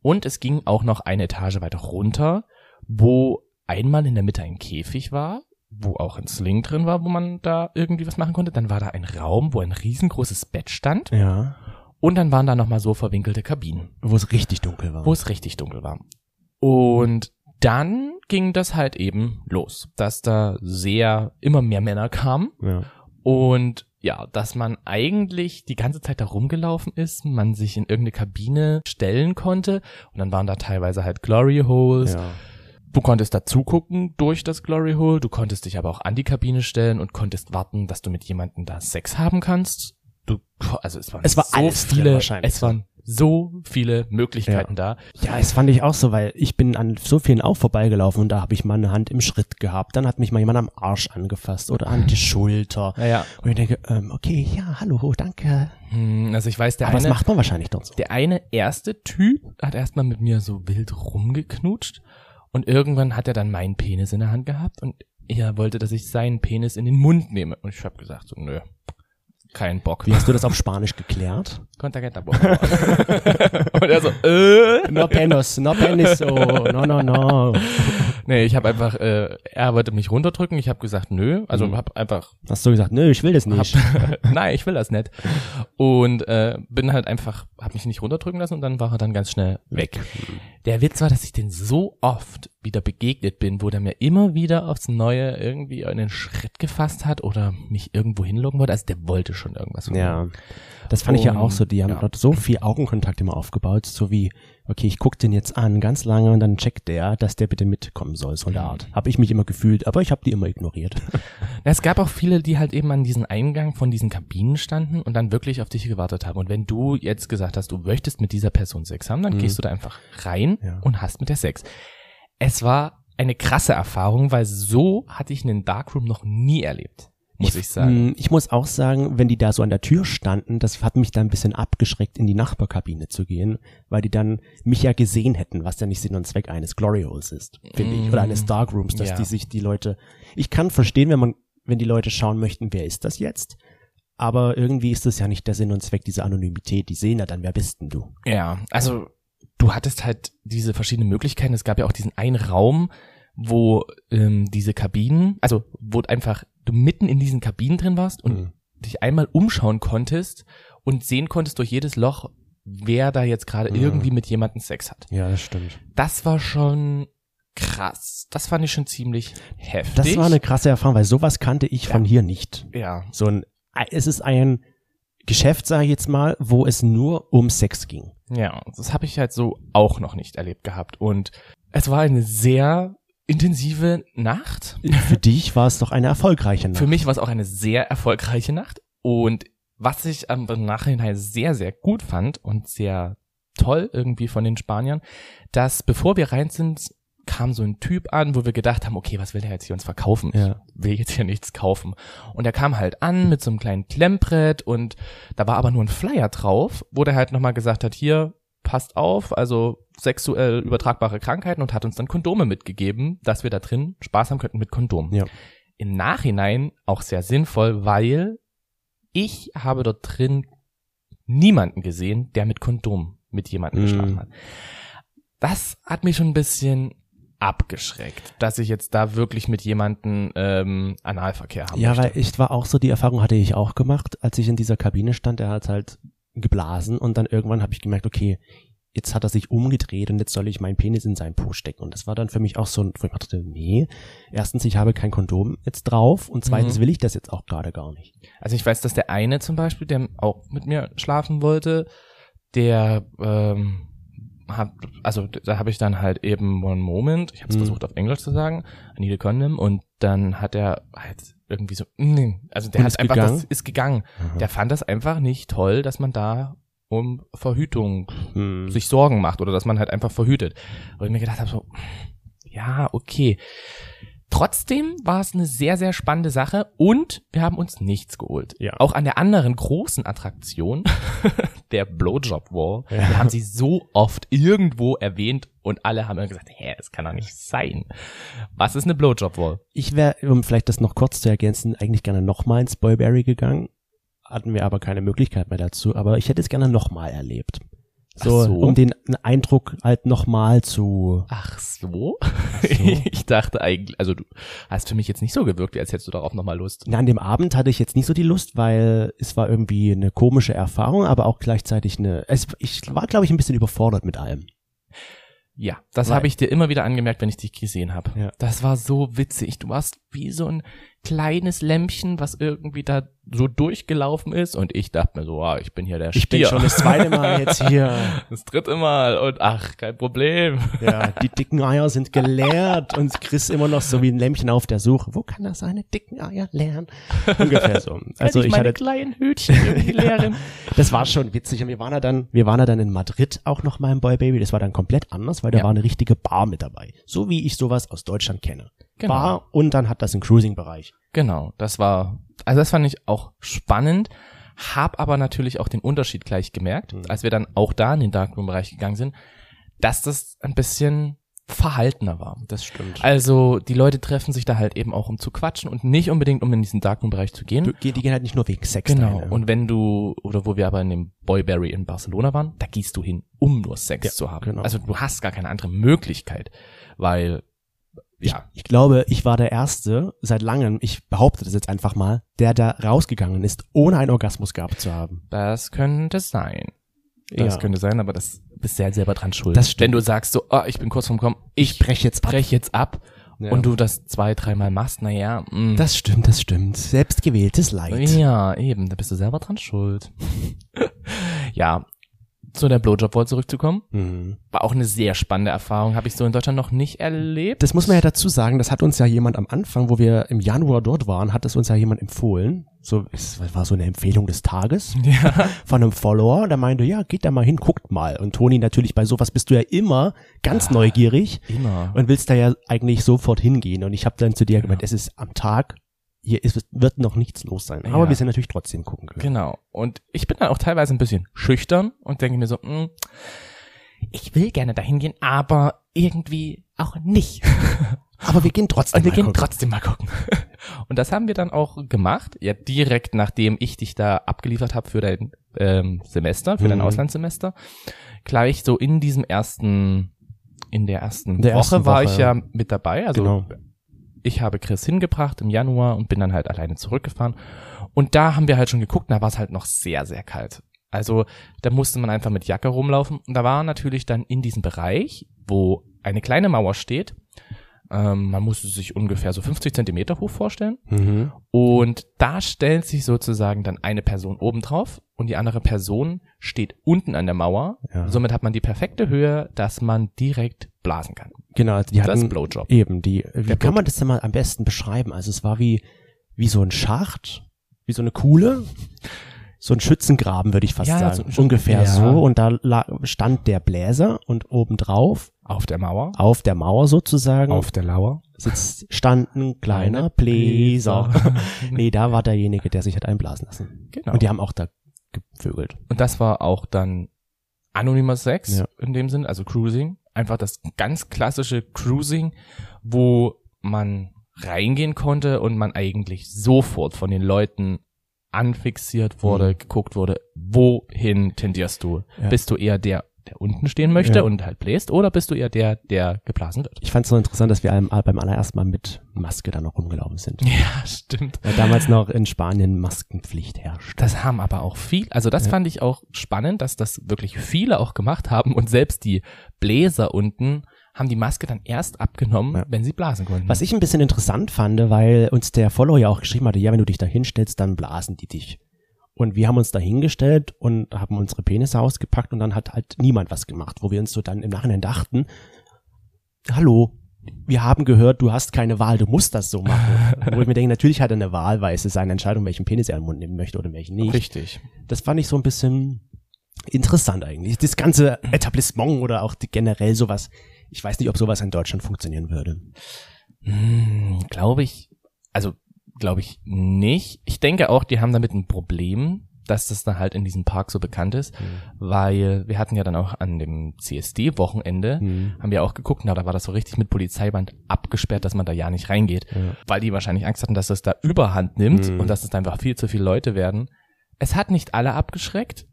Und es ging auch noch eine Etage weiter runter, wo einmal in der Mitte ein Käfig war, wo auch ein Sling drin war, wo man da irgendwie was machen konnte. Dann war da ein Raum, wo ein riesengroßes Bett stand. Ja. Und dann waren da nochmal so verwinkelte Kabinen, Wo es richtig dunkel war. wo es richtig dunkel war. Und dann ging das halt eben los, dass da sehr immer mehr Männer kamen ja. und ja, dass man eigentlich die ganze Zeit da rumgelaufen ist, man sich in irgendeine Kabine stellen konnte und dann waren da teilweise halt Glory Holes. ja. Du konntest da zugucken durch das Glory Hole, du konntest dich aber auch an die Kabine stellen und konntest warten, dass du mit jemandem da Sex haben kannst. Du, also es waren Es war so viele, es waren so viele Möglichkeiten da. Ja, das fand ich auch so, weil ich bin an so vielen auch vorbeigelaufen und da habe ich mal eine Hand im Schritt gehabt. Dann hat mich mal jemand am Arsch angefasst oder an die Schulter. Naja, Und ich denke, ähm, okay, ja, hallo, danke. hm, also ich weiß, der Aber das eine, macht man wahrscheinlich dort so. der eine erste Typ hat erstmal mit mir so wild rumgeknutscht und irgendwann hat er dann meinen Penis in der Hand gehabt und er wollte, dass ich seinen Penis in den Mund nehme. Und ich habe gesagt, so, nö, kein Bock. Wie hast du das auf Spanisch geklärt? *laughs* Favor. *laughs* Und er so, äh. No penis, no penis, oh, no, no, no. Nee, ich habe einfach, äh, er wollte mich runterdrücken, ich habe gesagt, nö. Also Mhm. hab einfach, Hast du gesagt, nö, ich will das nicht. *laughs* nein, ich will das nicht. Und äh, bin halt einfach, hab mich nicht runterdrücken lassen und dann war er dann ganz schnell weg. Der Witz war, dass ich den so oft wieder begegnet bin, wo der mir immer wieder aufs Neue irgendwie einen Schritt gefasst hat oder mich irgendwo hinlocken wollte. Also der wollte schon irgendwas. Ja. Das fand ich ja auch so, die haben Ja. dort so viel Augenkontakt immer aufgebaut, so wie, okay, ich guck den jetzt an, ganz lange und dann checkt der, dass der bitte mitkommen soll, so Mhm. Art. Habe ich mich immer gefühlt, aber ich habe die immer ignoriert. *laughs* Es gab auch viele, die halt eben an diesen Eingang von diesen Kabinen standen und dann wirklich auf dich gewartet haben. Und wenn du jetzt gesagt hast, du möchtest mit dieser Person Sex haben, dann Mhm. gehst du da einfach rein Ja. und hast mit der Sex. Es war eine krasse Erfahrung, weil so hatte ich einen Darkroom noch nie erlebt, muss ich, sagen. Mm, Ich muss auch sagen, wenn die da so an der Tür standen, das hat mich dann ein bisschen abgeschreckt, in die Nachbarkabine zu gehen, weil die dann mich ja gesehen hätten, was ja nicht Sinn und Zweck eines Glory Holes ist, finde ich, oder eines Darkrooms, dass Ja. die sich die Leute, ich kann verstehen, wenn man, wenn die Leute schauen möchten, wer ist das jetzt? Aber irgendwie ist das ja nicht der Sinn und Zweck dieser Anonymität. Die sehen ja dann, wer bist denn du? Ja, also du hattest halt diese verschiedenen Möglichkeiten. Es gab ja auch diesen einen Raum, wo ähm, diese Kabinen, also wo einfach du mitten in diesen Kabinen drin warst und Mhm. dich einmal umschauen konntest und sehen konntest durch jedes Loch, wer da jetzt gerade Mhm. irgendwie mit jemandem Sex hat. Ja, das stimmt. Das war schon krass. Das fand ich schon ziemlich heftig. Das war eine krasse Erfahrung, weil sowas kannte ich von hier nicht. ja. So ein, es ist ein Geschäft, sage ich jetzt mal, wo es nur um Sex ging. Ja, das habe ich halt so auch noch nicht erlebt gehabt und es war eine sehr intensive Nacht. Für dich war es doch eine erfolgreiche Nacht. Für mich war es auch eine sehr erfolgreiche Nacht. Und was ich am Nachhinein sehr, sehr gut fand und sehr toll irgendwie von den Spaniern, dass bevor wir rein sind, kam so ein Typ an, wo wir gedacht haben, okay, was will der jetzt hier uns verkaufen? Ja. Ich will jetzt hier nichts kaufen. Und er kam halt an mit so einem kleinen Klemmbrett und da war aber nur ein Flyer drauf, wo der halt nochmal gesagt hat, hier, passt auf, also sexuell übertragbare Krankheiten und hat uns dann Kondome mitgegeben, dass wir da drin Spaß haben könnten mit Kondom Ja. im Nachhinein auch sehr sinnvoll, weil ich habe dort drin niemanden gesehen, der mit Kondom mit jemandem Mm. geschlafen hat. Das hat mich schon ein bisschen abgeschreckt, dass ich jetzt da wirklich mit jemandem ähm, Analverkehr haben Ja, möchte. weil ich war auch so, die Erfahrung hatte ich auch gemacht, als ich in dieser Kabine stand, er hat halt geblasen und dann irgendwann habe ich gemerkt, okay, jetzt hat er sich umgedreht und jetzt soll ich meinen Penis in seinen Po stecken. Und das war dann für mich auch so ein, wo ich dachte, nee, erstens, ich habe kein Kondom jetzt drauf und zweitens Mhm. will ich das jetzt auch gerade gar nicht. Also ich weiß, dass der eine zum Beispiel, der auch mit mir schlafen wollte, der ähm, hat, also da habe ich dann halt eben one moment, ich habe es Mhm. versucht auf Englisch zu sagen, I need a condom und dann hat er halt irgendwie so, also der Und hat einfach, gegangen? das ist gegangen. Aha. Der fand das einfach nicht toll, dass man da um Verhütung Hm. sich Sorgen macht oder dass man halt einfach verhütet. Wo ich mir gedacht habe, so, ja, okay. Trotzdem war es eine sehr, sehr spannende Sache und wir haben uns nichts geholt. Ja. Auch an der anderen großen Attraktion, *laughs* der Blowjob Wall, Ja. haben sie so oft irgendwo erwähnt und alle haben immer gesagt, hä, das kann doch nicht sein. Was ist eine Blowjob Wall? Ich wäre, um vielleicht das noch kurz zu ergänzen, eigentlich gerne nochmal ins Boyberry gegangen. hatten wir aber keine Möglichkeit mehr dazu. Aber ich hätte es gerne nochmal erlebt. So, Ach so. um den Eindruck halt nochmal zu. Ach so? so. *laughs* ich dachte eigentlich, also du hast für mich jetzt nicht so gewirkt, als hättest du darauf nochmal Lust. Na, an dem Abend hatte ich jetzt nicht so die Lust, weil es war irgendwie eine komische Erfahrung, aber auch gleichzeitig eine. Es, ich war, glaube ich, ein bisschen überfordert mit allem. Ja, das habe ich dir immer wieder angemerkt, wenn ich dich gesehen habe. Ja. Das war so witzig. Du warst wie so ein kleines Lämpchen, was irgendwie da so durchgelaufen ist und ich dachte mir so, ah, ich bin hier der Ich bin Stier. schon das zweite Mal jetzt hier. *laughs* das dritte Mal und ach, kein Problem. Ja, die dicken Eier sind geleert und Chris immer noch so wie ein Lämpchen auf der Suche. Wo kann er seine dicken Eier leeren? Ungefähr so. Also ich ich meine hatte, kleinen Hütchen *laughs* irgendwie leeren. das war schon witzig. Und wir waren ja dann, wir waren ja dann in Madrid auch noch mal im Boy Baby. Das war dann komplett anders, weil da Ja. war eine richtige Bar mit dabei. So wie ich sowas aus Deutschland kenne. Genau. Bar und dann hat das einen Cruising-Bereich. Genau, das war, also das fand ich auch spannend, hab aber natürlich auch den Unterschied gleich gemerkt, Mhm. als wir dann auch da in den Darkroom-Bereich gegangen sind, dass das ein bisschen verhaltener war. Das stimmt. Also die Leute treffen sich da halt eben auch, um zu quatschen und nicht unbedingt, um in diesen Darkroom-Bereich zu gehen. Die, die gehen halt nicht nur wegen Sex Genau. dahin? Und wenn du, oder wo wir aber in dem Boyberry in Barcelona waren, da gehst du hin, um nur Sex Ja, zu haben. genau. Also du hast gar keine andere Möglichkeit, weil, ja, Ich glaube, ich war der Erste seit langem, ich behaupte das jetzt einfach mal, der da rausgegangen ist, ohne einen Orgasmus gehabt zu haben. das könnte sein. Das Ja. könnte sein, aber das bist du ja selber dran schuld. Das stimmt. Wenn du sagst so, oh, ich bin kurz vorm Kommen, ich Ich brech jetzt ab. brech jetzt ab Ja. und du das zwei, dreimal machst, naja, mm. Das stimmt, das stimmt. Selbstgewähltes Leid. Ja, eben, da bist du selber dran schuld. *laughs* ja, zu der Blowjob-Wall zurückzukommen, Mhm. war auch eine sehr spannende Erfahrung, habe ich so in Deutschland noch nicht erlebt. Das muss man ja dazu sagen, das hat uns ja jemand am Anfang, wo wir im Januar dort waren, hat es uns ja jemand empfohlen. So, es war so eine Empfehlung des Tages *laughs* Ja, von einem Follower, der meinte, ja, geht da mal hin, guckt mal. Und Toni, natürlich bei sowas bist du ja immer ganz neugierig immer. und willst da ja eigentlich sofort hingehen. Und ich habe dann zu dir gemeint, es ist am Tag, hier ist, wird noch nichts los sein. Aber Ja. wir sind natürlich trotzdem gucken können. Genau. Und ich bin dann auch teilweise ein bisschen schüchtern und denke mir so, mm, ich will gerne dahin gehen, aber irgendwie auch nicht. *laughs* Aber wir gehen trotzdem Und wir mal gehen gucken. trotzdem mal gucken. *laughs* Und das haben wir dann auch gemacht, ja direkt nachdem ich dich da abgeliefert habe für dein ähm, Semester, für dein Mhm. Auslandssemester. Gleich so in diesem ersten, in der ersten Der Woche ersten war Woche, ich ja mit dabei. Also Genau. Ich habe Chris hingebracht im Januar und bin dann halt alleine zurückgefahren. Und da haben wir halt schon geguckt, da war es halt noch sehr, sehr kalt. Also da musste man einfach mit Jacke rumlaufen. Und da war natürlich dann in diesem Bereich, wo eine kleine Mauer steht, ähm, man musste sich ungefähr so 50 Zentimeter hoch vorstellen. Mhm. Und da stellt sich sozusagen dann eine Person oben drauf und die andere Person steht unten an der Mauer. Ja. Somit hat man die perfekte Höhe, dass man direkt blasen kann. Genau, also die Das hatten Blowjob. eben die. Wie Der kann man das denn mal am besten beschreiben? Also es war wie wie so ein Schacht, wie so eine Kuhle, so ein Schützengraben würde ich fast Ja, sagen, so- ungefähr ja. so. Und da stand der Bläser und obendrauf Auf der Mauer. auf der Mauer sozusagen Auf der Lauer. sitzt stand ein kleiner Kleine Bläser. Bläser. *laughs* nee, da war derjenige, der sich hat einblasen lassen. Genau. Und die haben auch da gevögelt. Und das war auch dann anonymer Sex Ja. in dem Sinn, also Cruising. Einfach das ganz klassische Cruising, wo man reingehen konnte und man eigentlich sofort von den Leuten anfixiert wurde, Mhm. geguckt wurde, wohin tendierst du? Ja. Bist du eher der, der unten stehen möchte Ja. und halt bläst, oder bist du eher der, der geblasen wird? Ich fand es so interessant, dass wir allem- beim allerersten Mal mit Maske da noch rumgelaufen sind. Ja, stimmt. Weil damals noch in Spanien Maskenpflicht herrscht. Das haben aber auch viel, also das Ja. fand ich auch spannend, dass das wirklich viele auch gemacht haben und selbst die Bläser unten haben die Maske dann erst abgenommen, Ja. wenn sie blasen konnten. Was ich ein bisschen interessant fand, weil uns der Follower ja auch geschrieben hatte, ja, wenn du dich da hinstellst, dann blasen die dich. Und wir haben uns da hingestellt und haben unsere Penisse ausgepackt und dann hat halt niemand was gemacht, wo wir uns so dann im Nachhinein dachten, hallo, wir haben gehört, du hast keine Wahl, du musst das so machen. *laughs* wo ich mir denke, natürlich hat er eine Wahl, weil es ist seine Entscheidung, welchen Penis er in den Mund nehmen möchte oder welchen nicht. Richtig. Das fand ich so ein bisschen interessant eigentlich. Das ganze Etablissement oder auch die, generell sowas. Ich weiß nicht, ob sowas in Deutschland funktionieren würde. Hm, glaube ich, also glaube ich nicht. Ich denke auch, die haben damit ein Problem, dass das dann halt in diesem Park so bekannt ist, weil wir hatten ja dann auch an dem CSD-Wochenende, Mhm. haben wir auch geguckt, na, da war das so richtig mit Polizeiband abgesperrt, dass man da ja nicht reingeht, Ja. weil die wahrscheinlich Angst hatten, dass das da Überhand nimmt Mhm. und dass es da einfach viel zu viele Leute werden. Es hat nicht alle abgeschreckt.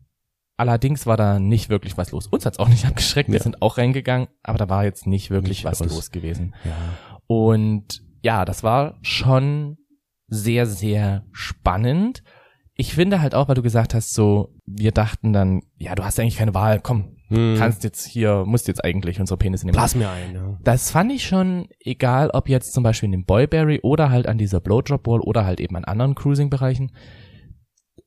Allerdings war da nicht wirklich was los. Uns hat's auch nicht *laughs* abgeschreckt. Wir Ja. sind auch reingegangen, aber da war jetzt nicht wirklich Nicht was los. los gewesen. Ja. Und ja, das war schon sehr, sehr spannend. Ich finde halt auch, weil du gesagt hast, so, wir dachten dann, ja, du hast eigentlich keine Wahl, komm, Hm. kannst jetzt hier, musst jetzt eigentlich unsere Penisse nehmen. Blas mir ein, ja. Das fand ich schon, egal ob jetzt zum Beispiel in dem Boyberry oder halt an dieser Blowdrop Wall oder halt eben an anderen Cruising-Bereichen,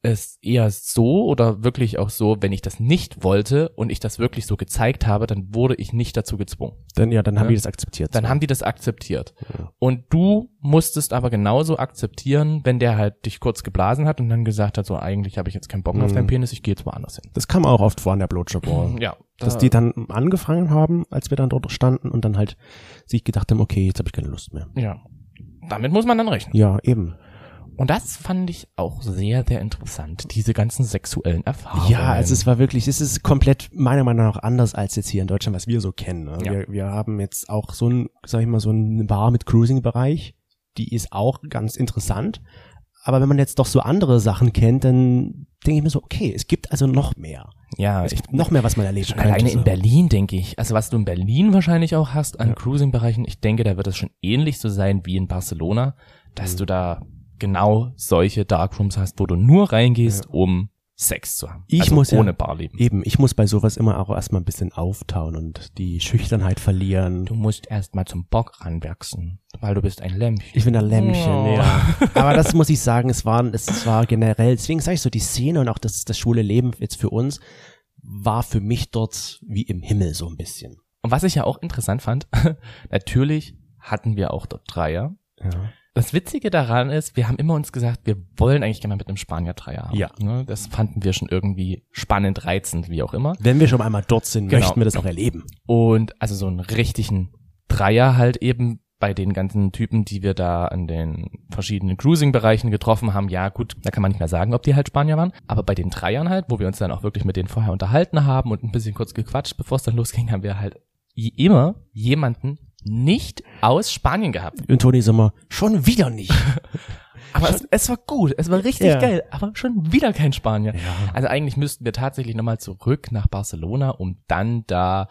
es eher so oder wirklich auch so, wenn ich das nicht wollte und ich das wirklich so gezeigt habe, dann wurde ich nicht dazu gezwungen. Dann, ja, dann haben Ja. die das akzeptiert. Dann so. haben die das akzeptiert. Ja. Und du musstest aber genauso akzeptieren, wenn der halt dich kurz geblasen hat und dann gesagt hat, so eigentlich habe ich jetzt keinen Bock mehr auf Mhm. deinen Penis, ich gehe jetzt woanders hin. das kam auch oft vor an der Blowjob *clears throat* Wall. Ja. Dass da- die dann angefangen haben, als wir dann dort standen und dann halt sich gedacht haben, okay, jetzt habe ich keine Lust mehr. ja. Damit muss man dann rechnen. Ja, eben. Und das fand ich auch sehr, sehr interessant, diese ganzen sexuellen Erfahrungen. Ja, also es war wirklich, es ist komplett meiner Meinung nach anders als jetzt hier in Deutschland, was wir so kennen. Ne? Ja. Wir, wir haben jetzt auch so ein, sag ich mal, so eine Bar mit Cruising-Bereich, die ist auch ganz interessant. Aber wenn man jetzt doch so andere Sachen kennt, dann denke ich mir so, okay, es gibt also noch mehr. ja, Es ich, gibt noch mehr, was man erleben könnte. alleine so. in Berlin, denke ich. Also was du in Berlin wahrscheinlich auch hast an Ja. Cruising-Bereichen, ich denke, da wird es schon ähnlich so sein wie in Barcelona, dass Mhm. du da genau solche Darkrooms hast, wo du nur reingehst, um Sex zu haben. Ich also muss ja- ohne Barleben. Eben, ich muss bei sowas immer auch erstmal ein bisschen auftauen und die Schüchternheit verlieren. Du musst erst mal zum Bock ranwachsen, weil du bist ein Lämpchen. Ich bin ein Lämmchen, Oh. ja. *laughs* Aber das muss ich sagen, es war, es war generell, deswegen sage ich so, die Szene und auch das, das schwule Leben jetzt für uns war für mich dort wie im Himmel so ein bisschen. Und was ich ja auch interessant fand, *laughs* natürlich hatten wir auch dort Dreier. Ja. Das Witzige daran ist, wir haben immer uns gesagt, wir wollen eigentlich gerne mal mit einem Spanier Dreier haben. Ja. Ne? Das fanden wir schon irgendwie spannend, reizend, wie auch immer. Wenn wir schon einmal dort sind, Genau. möchten wir das auch erleben. Und also so einen richtigen Dreier halt eben bei den ganzen Typen, die wir da an den verschiedenen Cruising-Bereichen getroffen haben, ja gut, da kann man nicht mehr sagen, ob die halt Spanier waren. Aber bei den Dreiern halt, wo wir uns dann auch wirklich mit denen vorher unterhalten haben und ein bisschen kurz gequatscht, bevor es dann losging, haben wir halt immer jemanden nicht aus Spanien gehabt. Und Toni Sommer, schon wieder nicht. *laughs* Aber es, es war gut, es war richtig Ja. geil, aber schon wieder kein Spanier. Ja. Also eigentlich müssten wir tatsächlich nochmal zurück nach Barcelona, um dann da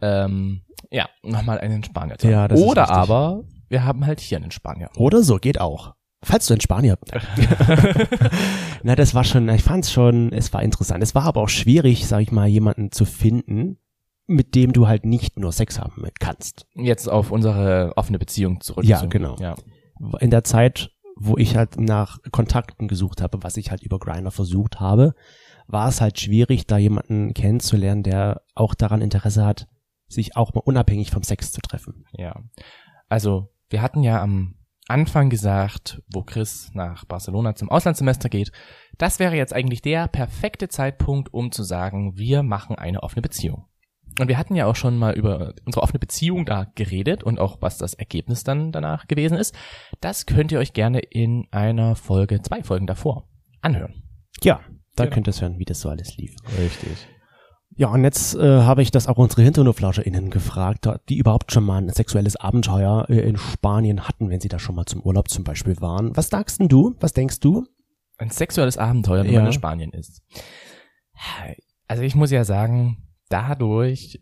ähm, ja nochmal einen Spanier zu haben. Ja, das ist Oder richtig. aber wir haben halt hier einen Spanier. Oder so, geht auch. Falls du in Spanier. *laughs* *laughs* Na, das war schon, ich fand's schon, es war interessant. Es war aber auch schwierig, sag ich mal, jemanden zu finden, mit dem du halt nicht nur Sex haben kannst. Jetzt auf unsere offene Beziehung zurück. Ja, zu- genau. Ja. in der Zeit, wo ich halt nach Kontakten gesucht habe, was ich halt über Grindr versucht habe, war es halt schwierig, da jemanden kennenzulernen, der auch daran Interesse hat, sich auch mal unabhängig vom Sex zu treffen. ja. Also wir hatten ja am Anfang gesagt, wo Chris nach Barcelona zum Auslandssemester geht, das wäre jetzt eigentlich der perfekte Zeitpunkt, um zu sagen, wir machen eine offene Beziehung. Und wir hatten ja auch schon mal über unsere offene Beziehung da geredet und auch was das Ergebnis dann danach gewesen ist. Das könnt ihr euch gerne in einer Folge, zwei Folgen davor anhören. Ja, da Genau. könnt ihr hören, wie das so alles lief. Richtig. Ja, und jetzt äh, habe ich das auch unsere HinternoflauscherInnen gefragt, die überhaupt schon mal ein sexuelles Abenteuer äh, in Spanien hatten, wenn sie da schon mal zum Urlaub zum Beispiel waren. Was sagst denn du? Was denkst du? Ein sexuelles Abenteuer, wenn Ja. man in Spanien ist. Also ich muss ja sagen, dadurch,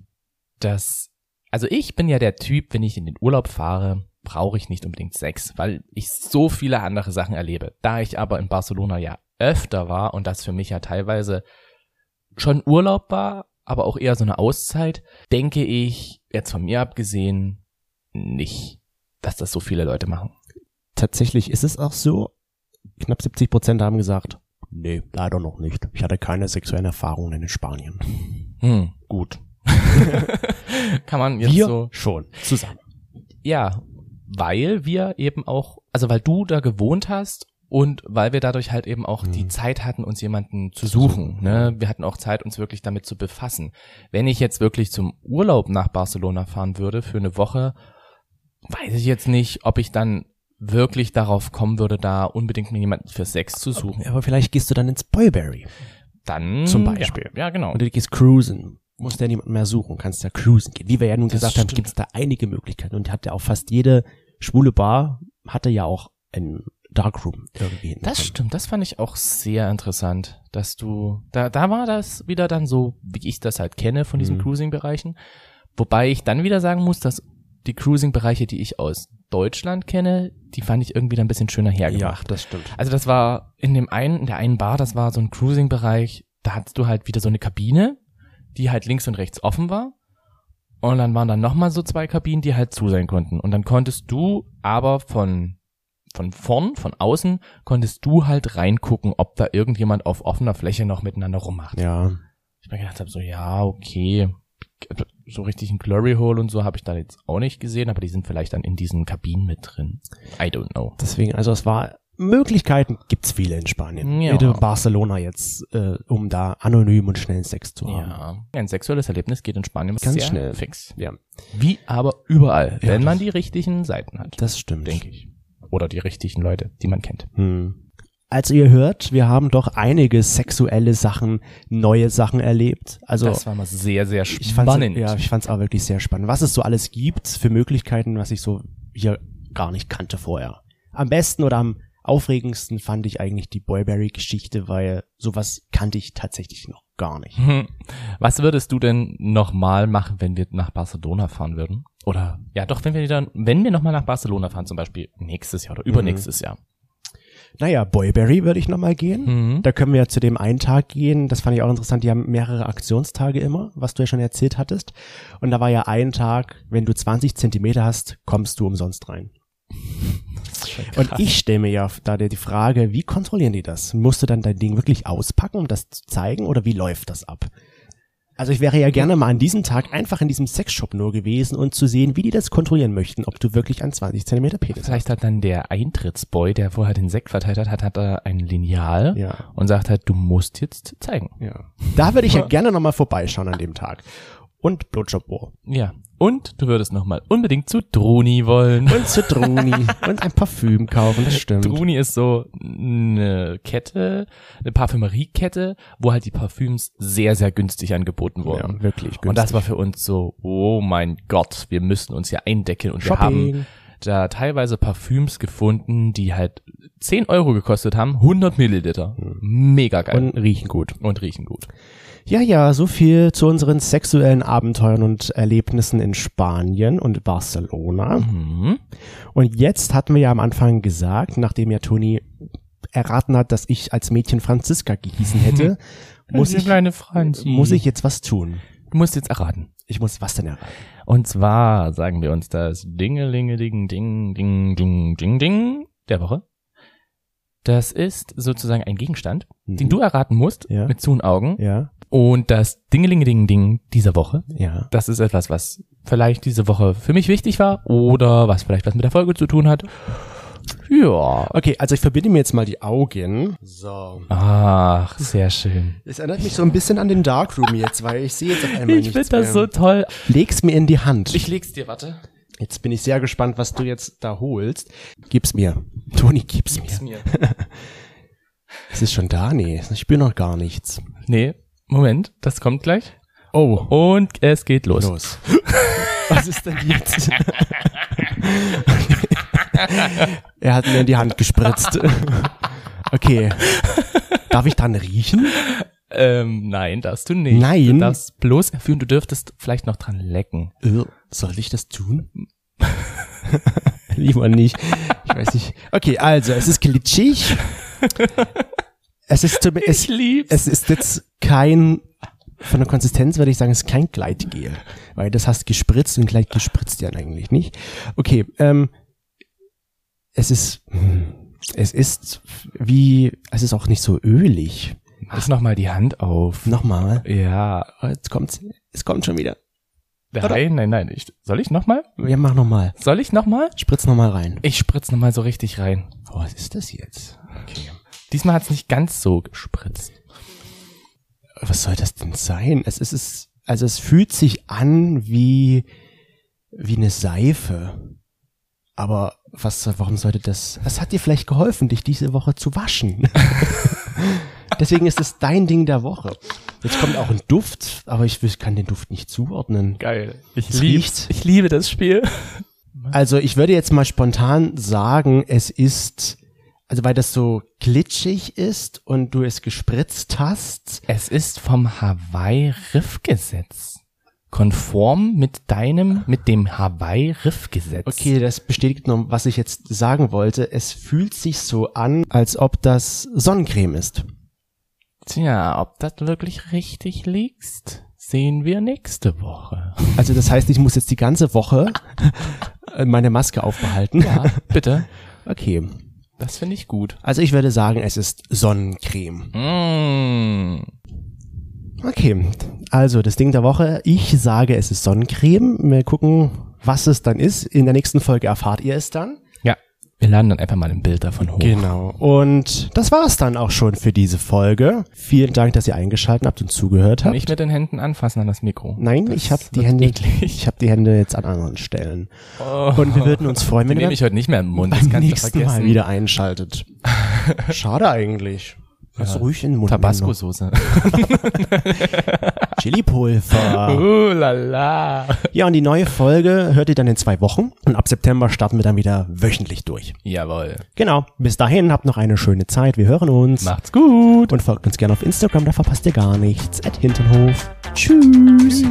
dass, also ich bin ja der Typ, wenn ich in den Urlaub fahre, brauche ich nicht unbedingt Sex, weil ich so viele andere Sachen erlebe. Da ich aber in Barcelona ja öfter war und das für mich ja teilweise schon Urlaub war, aber auch eher so eine Auszeit, denke ich, jetzt von mir abgesehen, nicht, dass das so viele Leute machen. Tatsächlich ist es auch so. Knapp 70 Prozent haben gesagt, nee, leider noch nicht. Ich hatte keine sexuellen Erfahrungen in Spanien. Hm, gut. *laughs* Kann man jetzt Wir so schon zusammen. Ja, weil wir eben auch, also weil du da gewohnt hast und weil wir dadurch halt eben auch Mhm. die Zeit hatten, uns jemanden zu suchen. Ne? Wir hatten auch Zeit, uns wirklich damit zu befassen. Wenn ich jetzt wirklich zum Urlaub nach Barcelona fahren würde für eine Woche, weiß ich jetzt nicht, ob ich dann wirklich darauf kommen würde, da unbedingt mir jemanden für Sex zu suchen. Aber vielleicht gehst du dann ins Boyberry. Dann Zum Beispiel. Ja, ja genau. Und du gehst cruisen. Musst ja niemanden mehr suchen, kannst ja cruisen gehen. Wie wir ja nun Das gesagt haben, stimmt. gibt es da einige Möglichkeiten. Und hat ja auch fast jede schwule Bar hatte ja auch ein Darkroom irgendwie. Das stimmt, das fand ich auch sehr interessant, dass du, da, da war das wieder dann so, wie ich das halt kenne von diesen Mhm. Cruising-Bereichen. Wobei ich dann wieder sagen muss, dass die Cruising-Bereiche, die ich aus Deutschland kenne, die fand ich irgendwie dann ein bisschen schöner Ja, hergemacht. das stimmt. Also das war in dem einen, in der einen Bar, das war so ein Cruising-Bereich, da hattest du halt wieder so eine Kabine, die halt links und rechts offen war. Und dann waren dann nochmal so zwei Kabinen, die halt zu sein konnten. Und dann konntest du aber von, von vorn, von außen, konntest du halt reingucken, ob da irgendjemand auf offener Fläche noch miteinander rummacht. Ja. Ich mir gedacht habe, so, ja, okay. So richtig ein Glory Hole und so habe ich da jetzt auch nicht gesehen, aber die sind vielleicht dann in diesen Kabinen mit drin. I don't know. Deswegen, also es war Möglichkeiten gibt's viele in Spanien. Ja. Ja. Barcelona jetzt, äh, um da anonym und schnellen Sex zu haben. Ja. Ein sexuelles Erlebnis geht in Spanien Ganz sehr schnell. fix. Ja, Wie aber überall, Ja, wenn man die richtigen Seiten hat, das stimmt. denke ich. Oder die richtigen Leute, die man kennt. Hm. Also ihr hört, wir haben doch einige sexuelle Sachen, neue Sachen erlebt. Also das war mal sehr, sehr ich spannend. ja, ich fand's auch wirklich sehr spannend. Was es so alles gibt für Möglichkeiten, was ich so hier gar nicht kannte vorher. Am besten oder am aufregendsten fand ich eigentlich die Boyberry-Geschichte, weil sowas kannte ich tatsächlich noch gar nicht. Hm. Was würdest du denn nochmal machen, wenn wir nach Barcelona fahren würden? Oder ja, doch, wenn wir dann, wenn wir nochmal nach Barcelona fahren, zum Beispiel nächstes Jahr oder übernächstes Jahr. Naja, Boyberry würde ich nochmal gehen. Mhm. Da können wir ja zu dem einen Tag gehen. Das fand ich auch interessant. Die haben mehrere Aktionstage immer, was du ja schon erzählt hattest. Und da war ja ein Tag, wenn du 20 Zentimeter hast, kommst du umsonst rein. *laughs* Und ich stelle mir ja da die Frage, wie kontrollieren die das? Musst du dann dein Ding wirklich auspacken, um das zu zeigen, oder wie läuft das ab? Also ich wäre ja gerne mal an diesem Tag einfach in diesem Sexshop nur gewesen und zu sehen, wie die das kontrollieren möchten, ob du wirklich einen 20 Zentimeter Penis. Vielleicht hat dann der Eintrittsboy, der vorher den Sekt verteilt hat, hat, hat er ein Lineal Ja. und sagt halt, du musst jetzt zeigen. Ja. Da würde ich ja *laughs* gerne nochmal vorbeischauen an dem Tag. Und Blowjob-Ohr. Ja. Und du würdest nochmal unbedingt zu Druni wollen. Und Zitroni. und ein Parfüm kaufen, das stimmt. Druni ist so eine Kette, eine Parfümeriekette, wo halt die Parfüms sehr, sehr günstig angeboten wurden. Ja, wirklich günstig. Und das war für uns so, oh mein Gott, wir müssen uns hier eindecken und wir haben Shopping. Da teilweise Parfüms gefunden, die halt 10 Euro gekostet haben, 100 Milliliter. Mega geil. Und riechen gut. und riechen gut. Ja, ja, so viel zu unseren sexuellen Abenteuern und Erlebnissen in Spanien und Barcelona. Mhm. Und jetzt hatten wir ja am Anfang gesagt, nachdem ja Toni erraten hat, dass ich als Mädchen Franziska gehießen hätte, *laughs* muss ich, muss ich jetzt was tun. Du musst jetzt erraten. Ich muss was denn erraten? Und zwar sagen wir uns das Dingelingeling Ding Ding Ding Ding Ding der Woche. Das ist sozusagen ein Gegenstand, den du erraten musst Ja. mit zu Augen. Ja, Und das Dingelingeling Ding dieser Woche, ja. das ist etwas, was vielleicht diese Woche für mich wichtig war oder was vielleicht was mit der Folge zu tun hat. Ja. Okay, also ich verbinde mir jetzt mal die Augen. So. Ach, sehr schön. Es erinnert mich so ein bisschen an den Darkroom jetzt, weil ich sehe jetzt auf einmal Ich nichts finde das mehr. so toll. Leg's mir in die Hand. Ich leg's dir, warte. Jetzt bin ich sehr gespannt, was du jetzt da holst. Gib's mir. Toni, gib's mir. mir. *laughs* Es ist schon da? Nee, ich spüre noch gar nichts. Nee, Moment, das kommt gleich. Oh, Und es geht los. los. *laughs* was ist denn jetzt? *laughs* *laughs* er hat mir in die Hand gespritzt. *laughs* okay. Darf ich dran riechen? Ähm, nein, darfst du nicht. Nein? Du darfst bloß erfüllen, du dürftest vielleicht noch dran lecken. Äh, Soll ich das tun? *laughs* Lieber nicht. Ich weiß nicht. Okay, also, es ist glitschig. Es ist, zum, es, es ist jetzt kein, von der Konsistenz würde ich sagen, es ist kein Gleitgel. Weil das hast gespritzt und Gleit gespritzt ja eigentlich nicht. Okay, ähm, es ist, es ist wie, es ist auch nicht so ölig. Mach noch mal die Hand auf. Nochmal. Ja. Jetzt kommt's, es kommt schon wieder. Nein, nein, nein. Ich, soll ich noch mal? Ja, mach nochmal. Soll ich noch mal? Spritz nochmal rein. Ich spritz noch mal so richtig rein. Oh, was ist das jetzt? Okay. Diesmal hat's nicht ganz so gespritzt. Was soll das denn sein? Es ist es, also es fühlt sich an wie, wie eine Seife. Aber was, warum sollte das, es hat dir vielleicht geholfen, dich diese Woche zu waschen. *laughs* Deswegen ist es dein Ding der Woche. Jetzt kommt auch ein Duft, aber ich kann den Duft nicht zuordnen. Geil. Ich Es riecht- Ich liebe das Spiel. Also ich würde jetzt mal spontan sagen, es ist Also weil das so glitschig ist und du es gespritzt hast. Es ist vom Hawaii-Riff-Gesetz. Konform mit deinem, mit dem Hawaii-Riff-Gesetz. Okay, das bestätigt noch, was ich jetzt sagen wollte. Es fühlt sich so an, als ob das Sonnencreme ist. Tja, ob das wirklich richtig liegt, sehen wir nächste Woche. Also das heißt, ich muss jetzt die ganze Woche meine Maske aufbehalten. Ja, bitte. *laughs* Okay. Das finde ich gut. Also ich würde sagen, es ist Sonnencreme. Mm. Okay, also das Ding der Woche. Ich sage, es ist Sonnencreme. Wir gucken, was es dann ist. In der nächsten Folge erfahrt ihr es dann. Ja, wir laden dann einfach mal ein Bild davon hoch. Genau. Und das war es dann auch schon für diese Folge. Vielen Dank, dass ihr eingeschaltet habt und zugehört habt. Nicht mit den Händen anfassen an das Mikro. Nein, Das ich habe die Hände, eklig. ich habe die Hände jetzt an anderen Stellen. Oh. Und wir würden uns freuen, wenn ihr nehme ich heute nicht mehr im Mund. Das beim nächsten. Mal wieder einschaltet. *laughs* Schade eigentlich. Lass ruhig in den Mund Tabasco-Soße. *laughs* Chili-Pulver. Uh, lala. Ja, und die neue Folge hört ihr dann in zwei Wochen. Und ab September starten wir dann wieder wöchentlich durch. Jawohl. Genau. Bis dahin habt noch eine schöne Zeit. Wir hören uns. Macht's gut. Und folgt uns gerne auf Instagram, da verpasst ihr gar nichts. At Hintenhof. Tschüss. Tschüss.